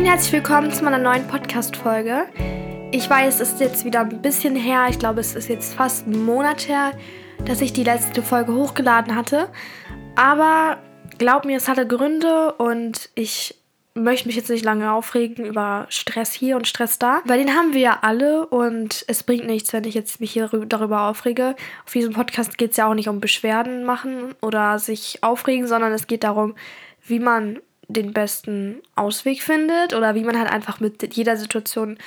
und herzlich willkommen zu meiner neuen Podcast-Folge. Ich weiß, es ist jetzt wieder ein bisschen her. Ich glaube, es ist jetzt fast ein Monat her, dass ich die letzte Folge hochgeladen hatte. Aber glaub mir, es hatte Gründe und ich möchte mich jetzt nicht lange aufregen über Stress hier und Stress da, weil den haben wir ja alle und es bringt nichts, wenn ich jetzt mich hier darüber aufrege. Auf diesem Podcast geht es ja auch nicht um Beschwerden machen oder sich aufregen, sondern es geht darum, wie man den besten Ausweg findet oder wie man halt einfach mit jeder Situation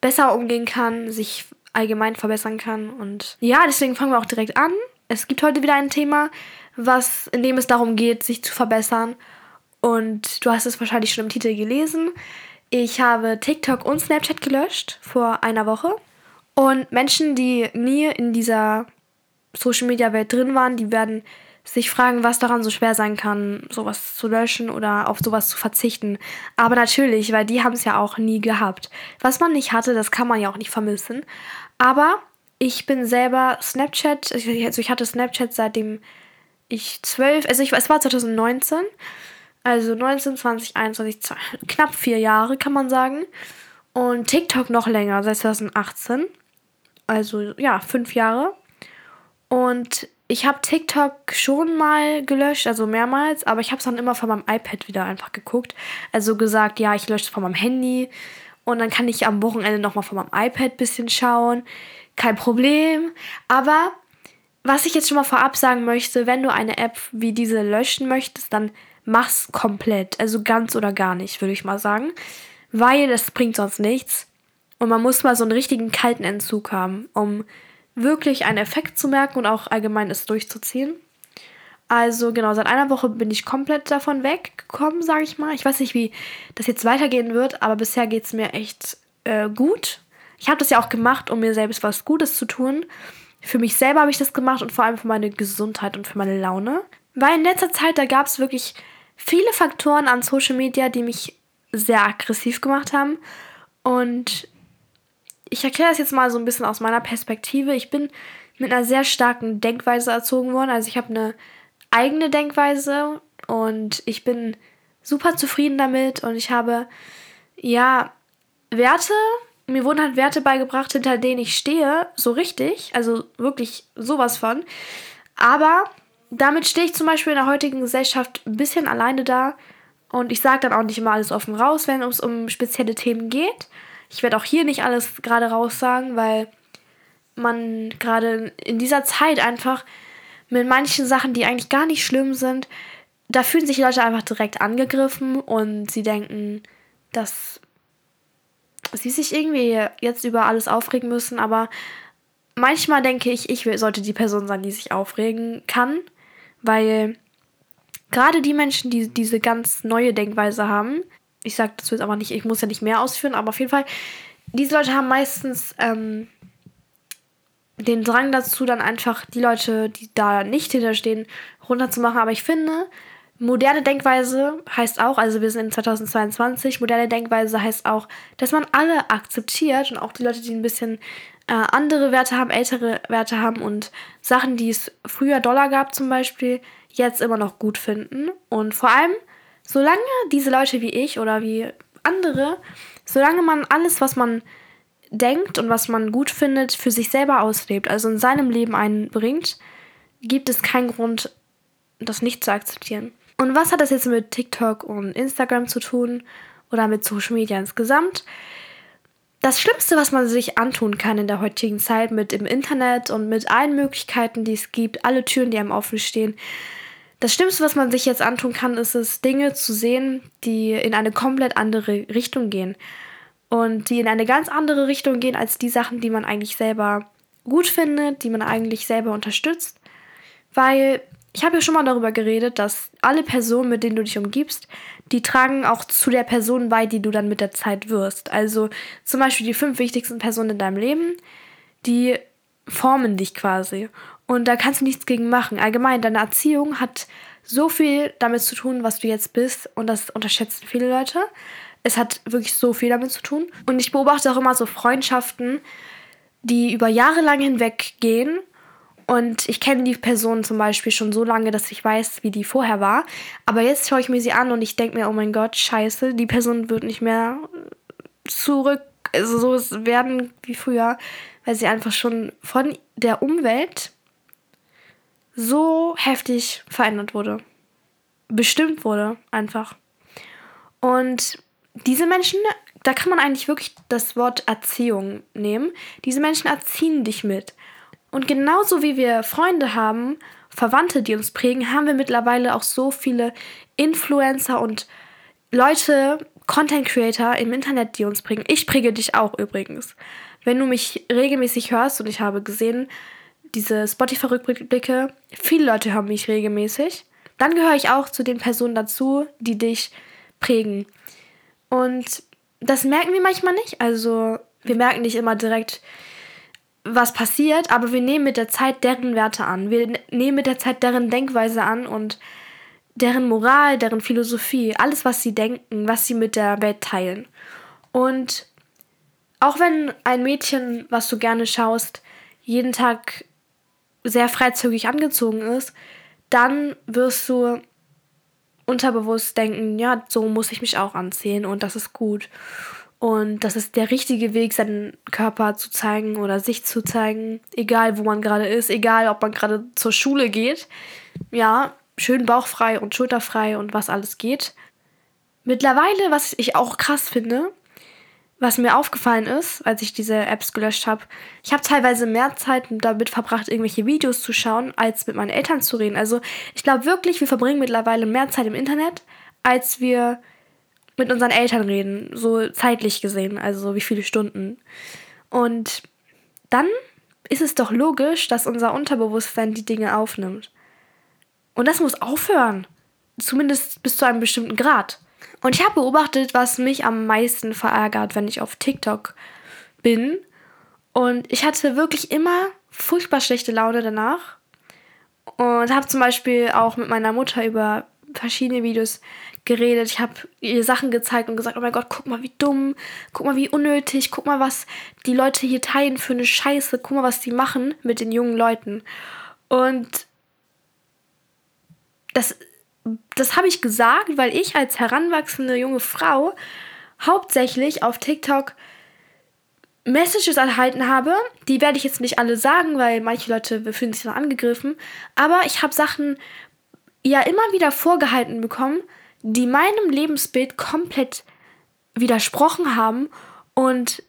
besser umgehen kann, sich allgemein verbessern kann und ja, deswegen fangen wir auch direkt an. Es gibt heute wieder ein Thema, was in dem es darum geht, sich zu verbessern und du hast es wahrscheinlich schon im Titel gelesen. Ich habe TikTok und Snapchat gelöscht vor einer Woche. Und Menschen, die nie in dieser Social Media Welt drin waren, die werden sich fragen, was daran so schwer sein kann, sowas zu löschen oder auf sowas zu verzichten. Aber natürlich, weil die haben es ja auch nie gehabt. Was man nicht hatte, das kann man ja auch nicht vermissen. Aber ich bin selber Snapchat, also ich hatte Snapchat seitdem ich zwölf, also ich, es war 2019 also 19, 20, 21, 2, knapp vier Jahre kann man sagen. Und TikTok noch länger, seit 2018. Also ja, fünf Jahre. Und ich habe TikTok schon mal gelöscht, also mehrmals, aber ich habe es dann immer von meinem iPad wieder einfach geguckt. Also gesagt, ja, ich lösche es von meinem Handy und dann kann ich am Wochenende nochmal von meinem iPad ein bisschen schauen. Kein Problem. Aber was ich jetzt schon mal vorab sagen möchte, wenn du eine App wie diese löschen möchtest, dann mach's komplett. Also ganz oder gar nicht, würde ich mal sagen. Weil das bringt sonst nichts. Und man muss mal so einen richtigen kalten Entzug haben, um wirklich einen Effekt zu merken und auch allgemein es durchzuziehen. Also genau, seit einer Woche bin ich komplett davon weggekommen, sage ich mal. Ich weiß nicht, wie das jetzt weitergehen wird, aber bisher geht es mir echt äh, gut. Ich habe das ja auch gemacht, um mir selbst was Gutes zu tun. Für mich selber habe ich das gemacht und vor allem für meine Gesundheit und für meine Laune. Weil in letzter Zeit, da gab es wirklich viele Faktoren an Social Media, die mich sehr aggressiv gemacht haben. Und ich erkläre das jetzt mal so ein bisschen aus meiner Perspektive. Ich bin mit einer sehr starken Denkweise erzogen worden. Also ich habe eine eigene Denkweise und ich bin super zufrieden damit und ich habe ja Werte, mir wurden halt Werte beigebracht, hinter denen ich stehe, so richtig, also wirklich sowas von. Aber damit stehe ich zum Beispiel in der heutigen Gesellschaft ein bisschen alleine da. Und ich sage dann auch nicht immer alles offen raus, wenn es um spezielle Themen geht. Ich werde auch hier nicht alles gerade raus sagen, weil man gerade in dieser Zeit einfach mit manchen Sachen, die eigentlich gar nicht schlimm sind, da fühlen sich Leute einfach direkt angegriffen und sie denken, dass sie sich irgendwie jetzt über alles aufregen müssen, aber manchmal denke ich, ich sollte die Person sein, die sich aufregen kann weil gerade die Menschen, die diese ganz neue Denkweise haben, ich sage das jetzt aber nicht, ich muss ja nicht mehr ausführen, aber auf jeden Fall, diese Leute haben meistens ähm, den Drang dazu, dann einfach die Leute, die da nicht hinterstehen, runterzumachen. Aber ich finde, moderne Denkweise heißt auch, also wir sind in 2022, moderne Denkweise heißt auch, dass man alle akzeptiert und auch die Leute, die ein bisschen äh, andere Werte haben, ältere Werte haben und Sachen, die es früher Dollar gab zum Beispiel, jetzt immer noch gut finden. Und vor allem, solange diese Leute wie ich oder wie andere, solange man alles, was man denkt und was man gut findet, für sich selber auslebt, also in seinem Leben einbringt, gibt es keinen Grund, das nicht zu akzeptieren. Und was hat das jetzt mit TikTok und Instagram zu tun oder mit Social Media insgesamt? das Schlimmste, was man sich antun kann in der heutigen Zeit mit dem Internet und mit allen Möglichkeiten, die es gibt, alle Türen, die einem offen stehen, das Schlimmste, was man sich jetzt antun kann, ist es, Dinge zu sehen, die in eine komplett andere Richtung gehen. Und die in eine ganz andere Richtung gehen als die Sachen, die man eigentlich selber gut findet, die man eigentlich selber unterstützt. Weil ich habe ja schon mal darüber geredet, dass alle Personen, mit denen du dich umgibst, die tragen auch zu der Person bei, die du dann mit der Zeit wirst. Also zum Beispiel die fünf wichtigsten Personen in deinem Leben, die formen dich quasi. Und da kannst du nichts gegen machen. Allgemein, deine Erziehung hat so viel damit zu tun, was du jetzt bist. Und das unterschätzen viele Leute. Es hat wirklich so viel damit zu tun. Und ich beobachte auch immer so Freundschaften, die über Jahre lang hinweg gehen Und ich kenne die Person zum Beispiel schon so lange, dass ich weiß, wie die vorher war. Aber jetzt schaue ich mir sie an und ich denke mir, oh mein Gott, scheiße, die Person wird nicht mehr zurück, also so werden wie früher, weil sie einfach schon von der Umwelt so heftig verändert wurde. Bestimmt wurde, einfach. Und diese Menschen, da kann man eigentlich wirklich das Wort Erziehung nehmen. Diese Menschen erziehen dich mit. Und genauso wie wir Freunde haben, Verwandte, die uns prägen, haben wir mittlerweile auch so viele Influencer und Leute, Content Creator im Internet, die uns prägen. Ich präge dich auch übrigens. Wenn du mich regelmäßig hörst und ich habe gesehen, diese Spotify-Rückblicke, viele Leute hören mich regelmäßig, dann gehöre ich auch zu den Personen dazu, die dich prägen. Und das merken wir manchmal nicht. Also wir merken nicht immer direkt, was passiert, aber wir nehmen mit der Zeit deren Werte an. Wir nehmen mit der Zeit deren Denkweise an und deren Moral, deren Philosophie, alles, was sie denken, was sie mit der Welt teilen. Und auch wenn ein Mädchen, was du gerne schaust, jeden Tag sehr freizügig angezogen ist, dann wirst du unterbewusst denken, ja, so muss ich mich auch anziehen und das ist gut. Und das ist der richtige Weg, seinen Körper zu zeigen oder sich zu zeigen, egal wo man gerade ist, egal ob man gerade zur Schule geht. Ja, schön bauchfrei und schulterfrei und was alles geht. Mittlerweile, was ich auch krass finde, was mir aufgefallen ist, als ich diese Apps gelöscht habe, ich habe teilweise mehr Zeit damit verbracht, irgendwelche Videos zu schauen, als mit meinen Eltern zu reden. Also ich glaube wirklich, wir verbringen mittlerweile mehr Zeit im Internet, als wir mit unseren Eltern reden, so zeitlich gesehen, also wie viele Stunden. Und dann ist es doch logisch, dass unser Unterbewusstsein die Dinge aufnimmt. Und das muss aufhören. Zumindest bis zu einem bestimmten Grad. Und ich habe beobachtet, was mich am meisten verärgert, wenn ich auf TikTok bin. Und ich hatte wirklich immer furchtbar schlechte Laune danach. Und habe zum Beispiel auch mit meiner Mutter über verschiedene Videos geredet. Ich habe ihr Sachen gezeigt und gesagt, oh mein Gott, guck mal, wie dumm, guck mal, wie unnötig, guck mal, was die Leute hier teilen für eine Scheiße, guck mal, was die machen mit den jungen Leuten. Und das, das habe ich gesagt, weil ich als heranwachsende junge Frau hauptsächlich auf TikTok Messages erhalten habe. Die werde ich jetzt nicht alle sagen, weil manche Leute fühlen sich dann angegriffen. Aber ich habe Sachen ja immer wieder vorgehalten bekommen, die meinem Lebensbild komplett widersprochen haben. Und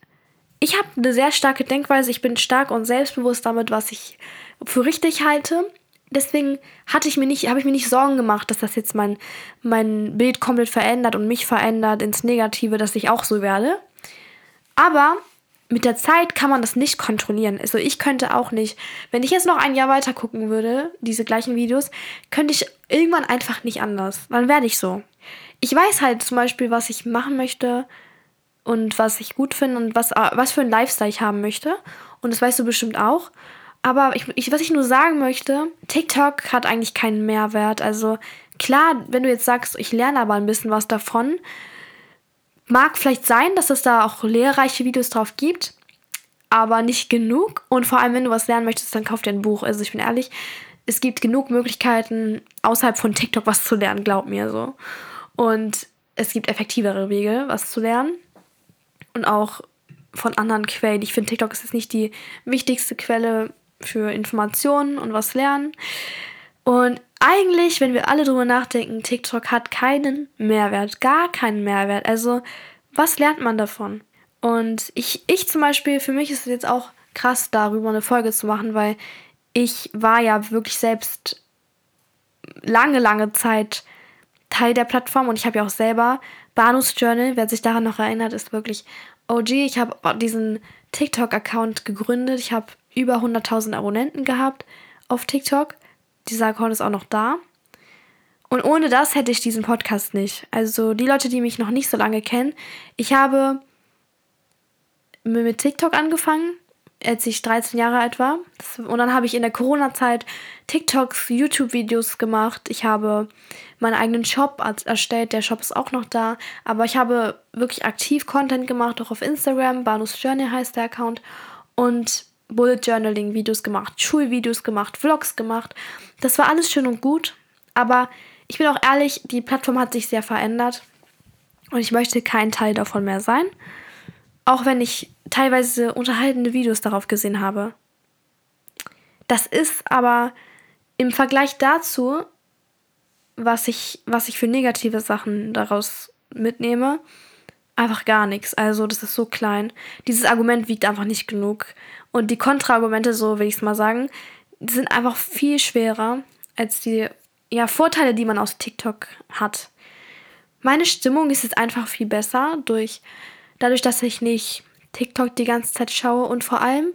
ich habe eine sehr starke Denkweise. Ich bin stark und selbstbewusst damit, was ich für richtig halte. Deswegen hatte ich mir nicht, habe ich mir nicht Sorgen gemacht, dass das jetzt mein, mein Bild komplett verändert und mich verändert ins Negative, dass ich auch so werde. Aber mit der Zeit kann man das nicht kontrollieren. Also ich könnte auch nicht, wenn ich jetzt noch ein Jahr weiter gucken würde, diese gleichen Videos, könnte ich irgendwann einfach nicht anders. Dann werde ich so. Ich weiß halt zum Beispiel, was ich machen möchte und was ich gut finde und was, was für ein Lifestyle ich haben möchte. Und das weißt du bestimmt auch. Aber ich, ich, was ich nur sagen möchte, TikTok hat eigentlich keinen Mehrwert. Also klar, wenn du jetzt sagst, ich lerne aber ein bisschen was davon, mag vielleicht sein, dass es da auch lehrreiche Videos drauf gibt, aber nicht genug. Und vor allem, wenn du was lernen möchtest, dann kauf dir ein Buch. Also ich bin ehrlich, es gibt genug Möglichkeiten, außerhalb von TikTok was zu lernen, glaub mir so. Und es gibt effektivere Wege, was zu lernen. Und auch von anderen Quellen. Ich finde, TikTok ist jetzt nicht die wichtigste Quelle für Informationen und was lernen. Und eigentlich, wenn wir alle drüber nachdenken, TikTok hat keinen Mehrwert, gar keinen Mehrwert. Also, was lernt man davon? Und ich, ich zum Beispiel, für mich ist es jetzt auch krass, darüber eine Folge zu machen, weil ich war ja wirklich selbst lange, lange Zeit Teil der Plattform und ich habe ja auch selber Banus Journal, wer sich daran noch erinnert, ist wirklich OG. Ich habe diesen TikTok-Account gegründet. Ich habe über 100.000 Abonnenten gehabt auf TikTok. Dieser Account ist auch noch da. Und ohne das hätte ich diesen Podcast nicht. Also die Leute, die mich noch nicht so lange kennen, ich habe mit TikTok angefangen als ich 13 Jahre alt war. Und dann habe ich in der Corona-Zeit TikToks, YouTube-Videos gemacht. Ich habe meinen eigenen Shop erstellt. Der Shop ist auch noch da. Aber ich habe wirklich aktiv Content gemacht, auch auf Instagram. Banus Journey heißt der Account. Und Bullet Journaling Videos gemacht, Schulvideos gemacht, Vlogs gemacht. Das war alles schön und gut, aber ich bin auch ehrlich, die Plattform hat sich sehr verändert und ich möchte kein Teil davon mehr sein, auch wenn ich teilweise unterhaltende Videos darauf gesehen habe. Das ist aber im Vergleich dazu, was ich, was ich für negative Sachen daraus mitnehme, einfach gar nichts. Also das ist so klein. Dieses Argument wiegt einfach nicht genug. Und die Kontraargumente, so will ich es mal sagen, sind einfach viel schwerer als die ja, Vorteile, die man aus TikTok hat. Meine Stimmung ist jetzt einfach viel besser durch dadurch, dass ich nicht TikTok die ganze Zeit schaue und vor allem,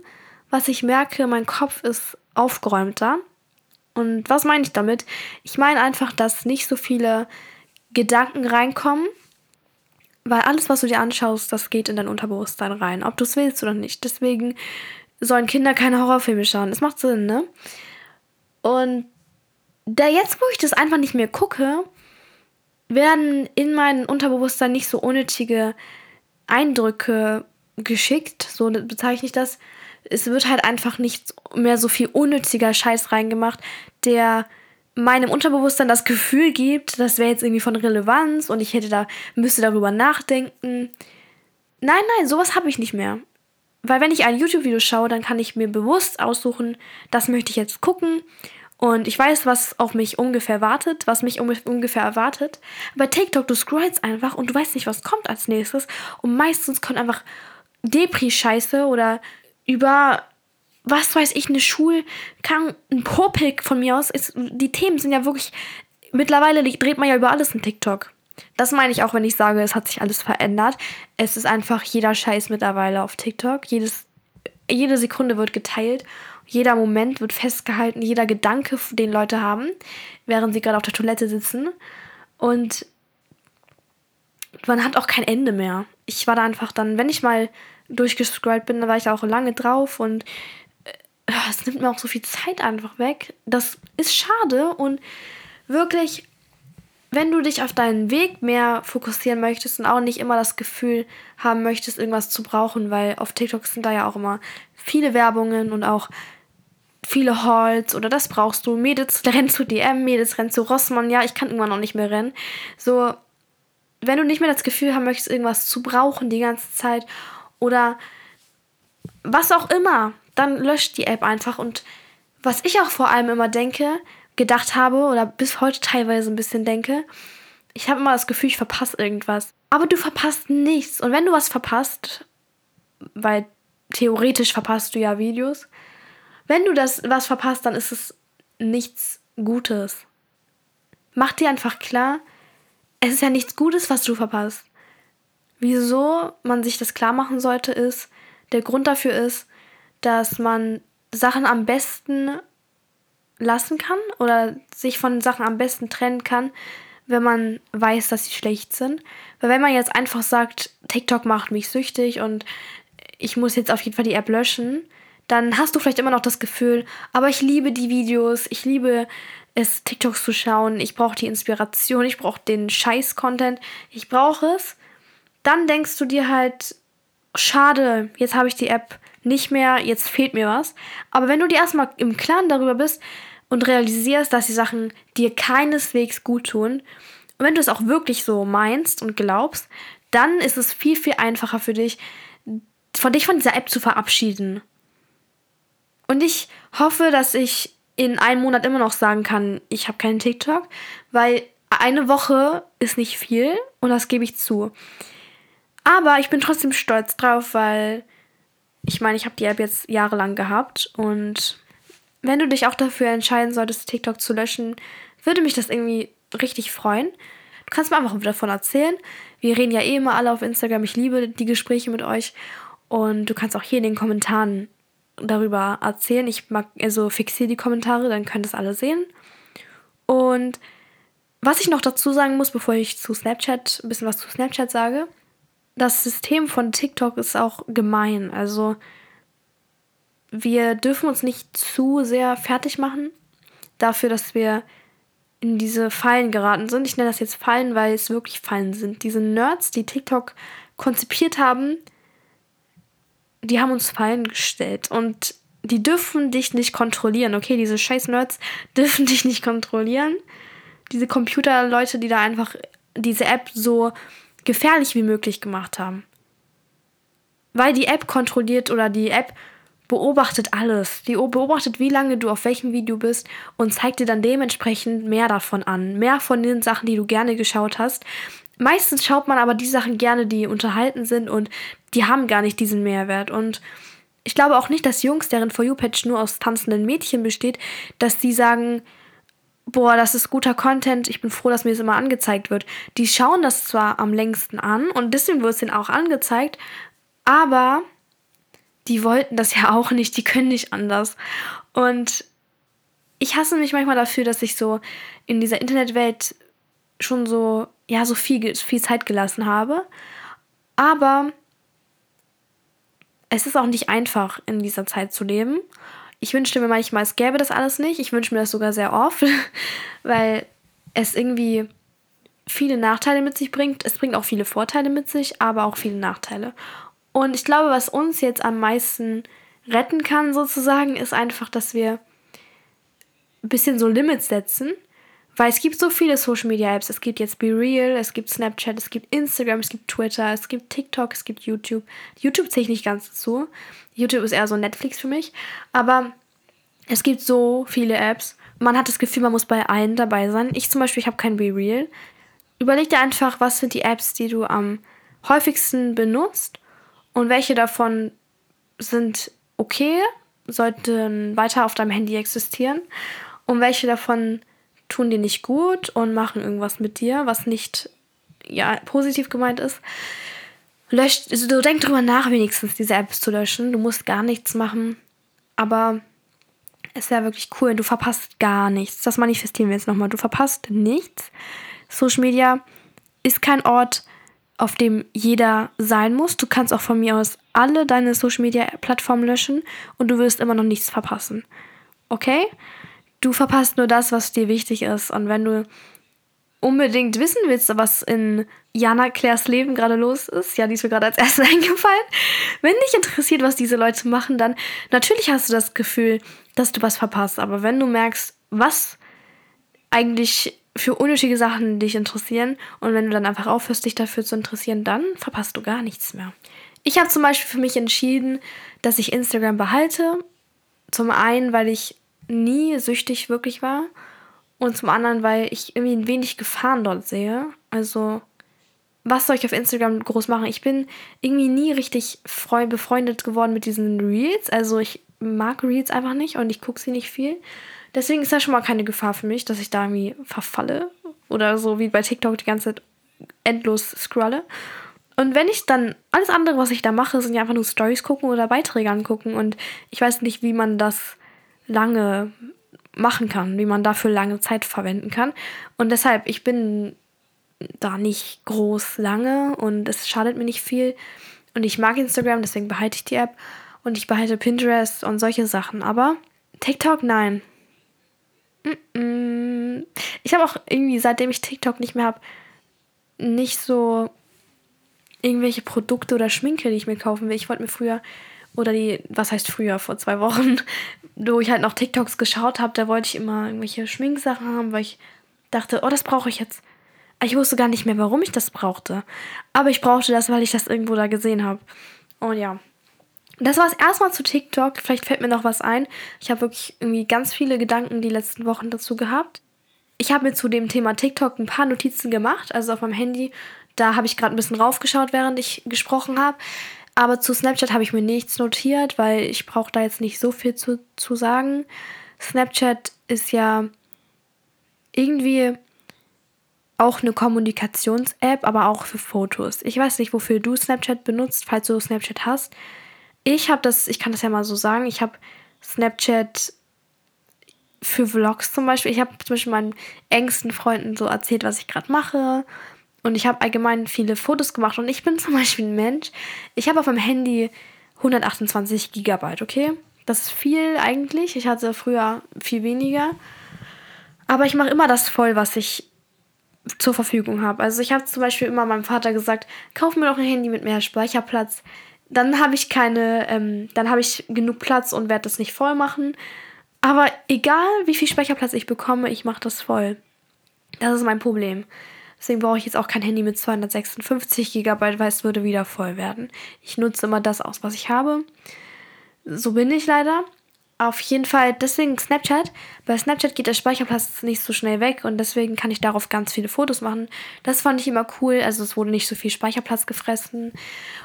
was ich merke, mein Kopf ist aufgeräumter. Und was meine ich damit? Ich meine einfach, dass nicht so viele Gedanken reinkommen, weil alles, was du dir anschaust, das geht in dein Unterbewusstsein rein, ob du es willst oder nicht. Deswegen sollen Kinder keine Horrorfilme schauen. Das macht Sinn, ne? Und da jetzt, wo ich das einfach nicht mehr gucke, werden in mein Unterbewusstsein nicht so unnötige Eindrücke geschickt, so bezeichne ich das. Es wird halt einfach nicht mehr so viel unnütziger Scheiß reingemacht, der meinem Unterbewusstsein das Gefühl gibt, das wäre jetzt irgendwie von Relevanz und ich hätte da, müsste darüber nachdenken. Nein, nein, sowas habe ich nicht mehr. Weil wenn ich ein YouTube-Video schaue, dann kann ich mir bewusst aussuchen, das möchte ich jetzt gucken. Und ich weiß, was auf mich ungefähr wartet, was mich ungefähr erwartet. Bei TikTok, du scrollst einfach und du weißt nicht, was kommt als nächstes. Und meistens kommt einfach Depri-Scheiße oder über, was weiß ich, eine Schul, kann ein Popik von mir aus. Ist, die Themen sind ja wirklich, mittlerweile dreht man ja über alles in TikTok. Das meine ich auch, wenn ich sage, es hat sich alles verändert. Es ist einfach jeder Scheiß mittlerweile auf TikTok. Jedes, jede Sekunde wird geteilt. Jeder Moment wird festgehalten, jeder Gedanke, den Leute haben, während sie gerade auf der Toilette sitzen. Und man hat auch kein Ende mehr. Ich war da einfach dann, wenn ich mal durchgescrollt bin, da war ich auch lange drauf und äh, es nimmt mir auch so viel Zeit einfach weg. Das ist schade und wirklich wenn du dich auf deinen Weg mehr fokussieren möchtest und auch nicht immer das Gefühl haben möchtest, irgendwas zu brauchen, weil auf TikTok sind da ja auch immer viele Werbungen und auch viele Halls oder das brauchst du. Mädels rennen zu DM, Mädels rennen zu Rossmann. Ja, ich kann irgendwann noch nicht mehr rennen. So, wenn du nicht mehr das Gefühl haben möchtest, irgendwas zu brauchen die ganze Zeit oder was auch immer, dann löscht die App einfach. Und was ich auch vor allem immer denke, gedacht habe oder bis heute teilweise ein bisschen denke, ich habe immer das Gefühl, ich verpasse irgendwas. Aber du verpasst nichts. Und wenn du was verpasst, weil theoretisch verpasst du ja Videos, wenn du das was verpasst, dann ist es nichts Gutes. Mach dir einfach klar, es ist ja nichts Gutes, was du verpasst. Wieso man sich das klar machen sollte, ist, der Grund dafür ist, dass man Sachen am besten lassen kann oder sich von Sachen am besten trennen kann, wenn man weiß, dass sie schlecht sind. Weil wenn man jetzt einfach sagt, TikTok macht mich süchtig und ich muss jetzt auf jeden Fall die App löschen, dann hast du vielleicht immer noch das Gefühl, aber ich liebe die Videos, ich liebe es, TikToks zu schauen, ich brauche die Inspiration, ich brauche den Scheiß-Content, ich brauche es. Dann denkst du dir halt, schade, jetzt habe ich die App nicht mehr, jetzt fehlt mir was. Aber wenn du dir erstmal im Klaren darüber bist, und realisierst, dass die Sachen dir keineswegs gut tun, und wenn du es auch wirklich so meinst und glaubst, dann ist es viel, viel einfacher für dich, von dich von dieser App zu verabschieden. Und ich hoffe, dass ich in einem Monat immer noch sagen kann, ich habe keinen TikTok, weil eine Woche ist nicht viel und das gebe ich zu. Aber ich bin trotzdem stolz drauf, weil ich meine, ich habe die App jetzt jahrelang gehabt und wenn du dich auch dafür entscheiden solltest, TikTok zu löschen, würde mich das irgendwie richtig freuen. Du kannst mir einfach davon erzählen. Wir reden ja eh immer alle auf Instagram. Ich liebe die Gespräche mit euch. Und du kannst auch hier in den Kommentaren darüber erzählen. Ich mag, also fixiere die Kommentare, dann könnt ihr alle sehen. Und was ich noch dazu sagen muss, bevor ich zu Snapchat, ein bisschen was zu Snapchat sage, das System von TikTok ist auch gemein. Also wir dürfen uns nicht zu sehr fertig machen dafür, dass wir in diese Fallen geraten sind. Ich nenne das jetzt Fallen, weil es wirklich Fallen sind. Diese Nerds, die TikTok konzipiert haben, die haben uns Fallen gestellt. Und die dürfen dich nicht kontrollieren, okay? Diese scheiß Nerds dürfen dich nicht kontrollieren. Diese Computerleute, die da einfach diese App so gefährlich wie möglich gemacht haben. Weil die App kontrolliert oder die App beobachtet alles. Die beobachtet, wie lange du auf welchem Video bist und zeigt dir dann dementsprechend mehr davon an. Mehr von den Sachen, die du gerne geschaut hast. Meistens schaut man aber die Sachen gerne, die unterhalten sind und die haben gar nicht diesen Mehrwert. Und ich glaube auch nicht, dass Jungs, deren For You-Patch nur aus tanzenden Mädchen besteht, dass die sagen, boah, das ist guter Content, ich bin froh, dass mir das immer angezeigt wird. Die schauen das zwar am längsten an und deswegen wird es ihnen auch angezeigt, aber die wollten das ja auch nicht, die können nicht anders. Und ich hasse mich manchmal dafür, dass ich so in dieser Internetwelt schon so, ja, so viel, viel Zeit gelassen habe. Aber es ist auch nicht einfach, in dieser Zeit zu leben. Ich wünschte mir manchmal, es gäbe das alles nicht. Ich wünsche mir das sogar sehr oft, weil es irgendwie viele Nachteile mit sich bringt. Es bringt auch viele Vorteile mit sich, aber auch viele Nachteile. Und ich glaube, was uns jetzt am meisten retten kann, sozusagen, ist einfach, dass wir ein bisschen so Limits setzen weil es gibt so viele Social Media Apps. Es gibt jetzt Be Real, es gibt Snapchat, es gibt Instagram, es gibt Twitter, es gibt TikTok, es gibt YouTube. YouTube zähle ich nicht ganz dazu. YouTube ist eher so Netflix für mich. Aber es gibt so viele Apps. Man hat das Gefühl, man muss bei allen dabei sein. Ich zum Beispiel, ich habe kein Be Real. Überleg dir einfach, was sind die Apps, die du am häufigsten benutzt und welche davon sind okay, sollten weiter auf deinem Handy existieren und welche davon tun dir nicht gut und machen irgendwas mit dir, was nicht ja, positiv gemeint ist. Löscht, also du denk drüber nach, wenigstens diese Apps zu löschen. Du musst gar nichts machen. Aber es wäre wirklich cool. Du verpasst gar nichts. Das manifestieren wir jetzt nochmal. Du verpasst nichts. Social Media ist kein Ort, auf dem jeder sein muss. Du kannst auch von mir aus alle deine Social Media Plattformen löschen und du wirst immer noch nichts verpassen. Okay? Du verpasst nur das, was dir wichtig ist. Und wenn du unbedingt wissen willst, was in Jana Claires Leben gerade los ist, ja, die ist mir gerade als erstes eingefallen. Wenn dich interessiert, was diese Leute machen, dann natürlich hast du das Gefühl, dass du was verpasst. Aber wenn du merkst, was eigentlich für unnötige Sachen dich interessieren und wenn du dann einfach aufhörst, dich dafür zu interessieren, dann verpasst du gar nichts mehr. Ich habe zum Beispiel für mich entschieden, dass ich Instagram behalte. Zum einen, weil ich nie süchtig wirklich war. Und zum anderen, weil ich irgendwie ein wenig Gefahren dort sehe. Also, was soll ich auf Instagram groß machen? Ich bin irgendwie nie richtig befreundet geworden mit diesen Reels. Also, ich mag Reels einfach nicht und ich gucke sie nicht viel. Deswegen ist da schon mal keine Gefahr für mich, dass ich da irgendwie verfalle. Oder so wie bei TikTok die ganze Zeit endlos scrolle. Und wenn ich dann, alles andere, was ich da mache, sind ja einfach nur Stories gucken oder Beiträge angucken. Und ich weiß nicht, wie man das lange machen kann, wie man dafür lange Zeit verwenden kann. Und deshalb, ich bin da nicht groß lange und es schadet mir nicht viel. Und ich mag Instagram, deswegen behalte ich die App. Und ich behalte Pinterest und solche Sachen. Aber TikTok, nein. Ich habe auch irgendwie, seitdem ich TikTok nicht mehr habe, nicht so irgendwelche Produkte oder Schminke, die ich mir kaufen will. Ich wollte mir früher oder die, was heißt früher, vor zwei Wochen, wo ich halt noch TikToks geschaut habe, da wollte ich immer irgendwelche Schminksachen haben, weil ich dachte, oh, das brauche ich jetzt. Ich wusste gar nicht mehr, warum ich das brauchte. Aber ich brauchte das, weil ich das irgendwo da gesehen habe. Und ja. Das war es erstmal zu TikTok. Vielleicht fällt mir noch was ein. Ich habe wirklich irgendwie ganz viele Gedanken die letzten Wochen dazu gehabt. Ich habe mir zu dem Thema TikTok ein paar Notizen gemacht, also auf meinem Handy. Da habe ich gerade ein bisschen raufgeschaut, während ich gesprochen habe. Aber zu Snapchat habe ich mir nichts notiert, weil ich brauche da jetzt nicht so viel zu, zu sagen. Snapchat ist ja irgendwie auch eine Kommunikations-App, aber auch für Fotos. Ich weiß nicht, wofür du Snapchat benutzt, falls du Snapchat hast. Ich habe das, ich kann das ja mal so sagen, ich habe Snapchat für Vlogs zum Beispiel. Ich habe zum Beispiel meinen engsten Freunden so erzählt, was ich gerade mache. Und ich habe allgemein viele Fotos gemacht. Und ich bin zum Beispiel ein Mensch. Ich habe auf meinem Handy 128 Gigabyte, okay? Das ist viel eigentlich. Ich hatte früher viel weniger. Aber ich mache immer das voll, was ich zur Verfügung habe. Also ich habe zum Beispiel immer meinem Vater gesagt, kauf mir doch ein Handy mit mehr Speicherplatz. Dann habe ich keine, ähm, dann habe ich genug Platz und werde das nicht voll machen. Aber egal, wie viel Speicherplatz ich bekomme, ich mache das voll. Das ist mein Problem. Deswegen brauche ich jetzt auch kein Handy mit 256 GB, weil es würde wieder voll werden. Ich nutze immer das aus, was ich habe. So bin ich leider. Auf jeden Fall, deswegen Snapchat. Bei Snapchat geht der Speicherplatz nicht so schnell weg und deswegen kann ich darauf ganz viele Fotos machen. Das fand ich immer cool. Also es wurde nicht so viel Speicherplatz gefressen.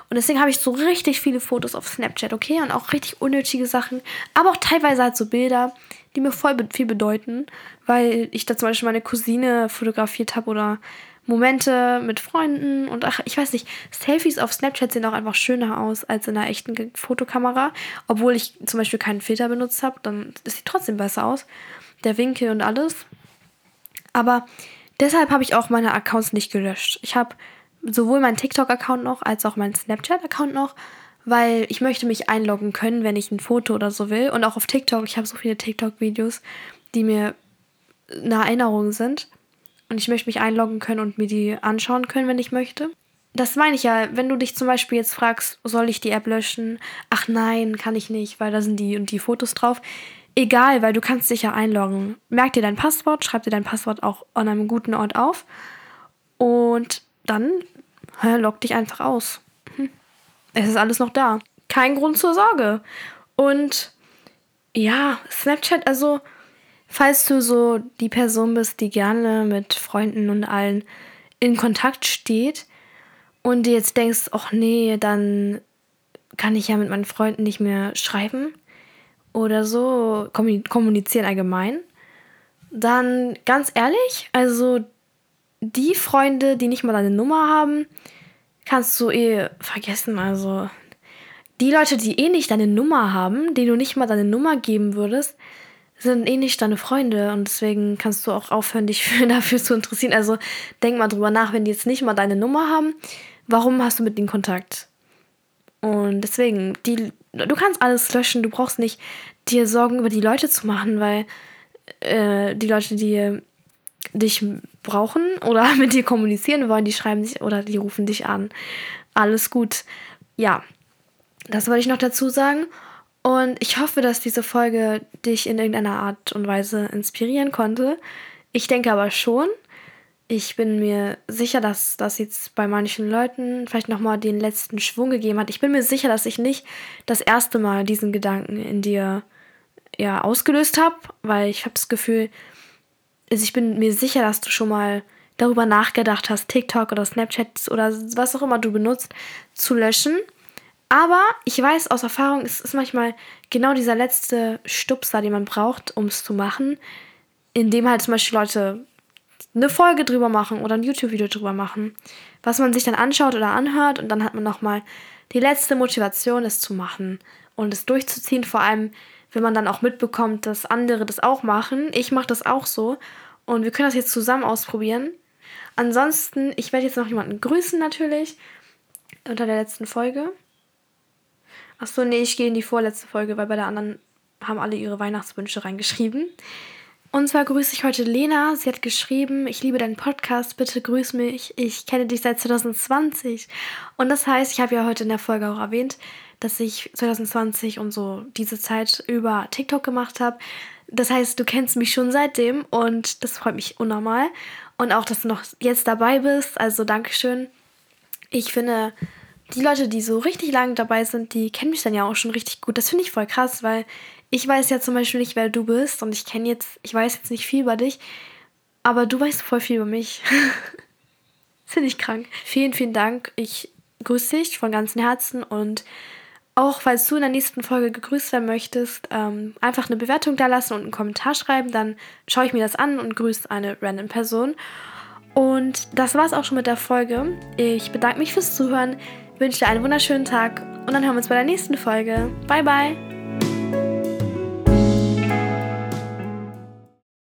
Und deswegen habe ich so richtig viele Fotos auf Snapchat, okay? Und auch richtig unnötige Sachen. Aber auch teilweise halt so Bilder, die mir voll viel bedeuten. Weil ich da zum Beispiel meine Cousine fotografiert habe oder Momente mit Freunden und ach, ich weiß nicht, Selfies auf Snapchat sehen auch einfach schöner aus als in einer echten Fotokamera. Obwohl ich zum Beispiel keinen Filter benutzt habe, dann sieht sie trotzdem besser aus. Der Winkel und alles. Aber deshalb habe ich auch meine Accounts nicht gelöscht. Ich habe sowohl meinen TikTok-Account noch als auch meinen Snapchat-Account noch, weil ich möchte mich einloggen können, wenn ich ein Foto oder so will. Und auch auf TikTok, ich habe so viele TikTok-Videos, die mir eine Erinnerung sind. Und ich möchte mich einloggen können und mir die anschauen können, wenn ich möchte. Das meine ich ja, wenn du dich zum Beispiel jetzt fragst, soll ich die App löschen? Ach nein, kann ich nicht, weil da sind die und die Fotos drauf. Egal, weil du kannst dich ja einloggen. Merk dir dein Passwort, schreib dir dein Passwort auch an einem guten Ort auf. Und dann hä, log dich einfach aus. Hm. Es ist alles noch da. Kein Grund zur Sorge. Und ja, Snapchat, also Falls du so die Person bist, die gerne mit Freunden und allen in Kontakt steht und dir jetzt denkst, ach nee, dann kann ich ja mit meinen Freunden nicht mehr schreiben oder so, kommunizieren allgemein, dann ganz ehrlich, also die Freunde, die nicht mal deine Nummer haben, kannst du eh vergessen. Also die Leute, die eh nicht deine Nummer haben, denen du nicht mal deine Nummer geben würdest, sind eh nicht deine Freunde und deswegen kannst du auch aufhören, dich für, dafür zu interessieren. Also denk mal drüber nach, wenn die jetzt nicht mal deine Nummer haben, warum hast du mit ihnen Kontakt? Und deswegen, die, du kannst alles löschen, du brauchst nicht dir Sorgen über die Leute zu machen, weil äh, die Leute, die dich brauchen oder mit dir kommunizieren wollen, die schreiben dich oder die rufen dich an. Alles gut. Ja, das wollte ich noch dazu sagen. Und ich hoffe, dass diese Folge dich in irgendeiner Art und Weise inspirieren konnte. Ich denke aber schon. Ich bin mir sicher, dass das jetzt bei manchen Leuten vielleicht nochmal den letzten Schwung gegeben hat. Ich bin mir sicher, dass ich nicht das erste Mal diesen Gedanken in dir ja, ausgelöst habe, weil ich habe das Gefühl, also ich bin mir sicher, dass du schon mal darüber nachgedacht hast, TikTok oder Snapchat oder was auch immer du benutzt, zu löschen. Aber ich weiß aus Erfahrung, es ist manchmal genau dieser letzte Stupser, den man braucht, um es zu machen, indem halt zum Beispiel Leute eine Folge drüber machen oder ein YouTube-Video drüber machen, was man sich dann anschaut oder anhört und dann hat man nochmal die letzte Motivation, es zu machen und es durchzuziehen, vor allem wenn man dann auch mitbekommt, dass andere das auch machen. Ich mache das auch so und wir können das jetzt zusammen ausprobieren. Ansonsten, ich werde jetzt noch jemanden grüßen natürlich unter der letzten Folge. Achso, nee, ich gehe in die vorletzte Folge, weil bei der anderen haben alle ihre Weihnachtswünsche reingeschrieben. Und zwar grüße ich heute Lena. Sie hat geschrieben, ich liebe deinen Podcast, bitte grüß mich. Ich kenne dich seit 2020. Und das heißt, ich habe ja heute in der Folge auch erwähnt, dass ich 2020 und so diese Zeit über TikTok gemacht habe. Das heißt, du kennst mich schon seitdem und das freut mich unnormal. Und auch, dass du noch jetzt dabei bist. Also Dankeschön. Ich finde, die Leute, die so richtig lange dabei sind, die kennen mich dann ja auch schon richtig gut. Das finde ich voll krass, weil ich weiß ja zum Beispiel nicht, wer du bist und ich kenne jetzt, ich weiß jetzt nicht viel über dich, aber du weißt voll viel über mich. finde ich krank. Vielen, vielen Dank. Ich grüße dich von ganzem Herzen und auch falls du in der nächsten Folge gegrüßt werden möchtest, ähm, einfach eine Bewertung da lassen und einen Kommentar schreiben, dann schaue ich mir das an und grüße eine random Person. Und das war es auch schon mit der Folge. Ich bedanke mich fürs Zuhören wünsche dir einen wunderschönen Tag und dann hören wir uns bei der nächsten Folge. Bye, bye!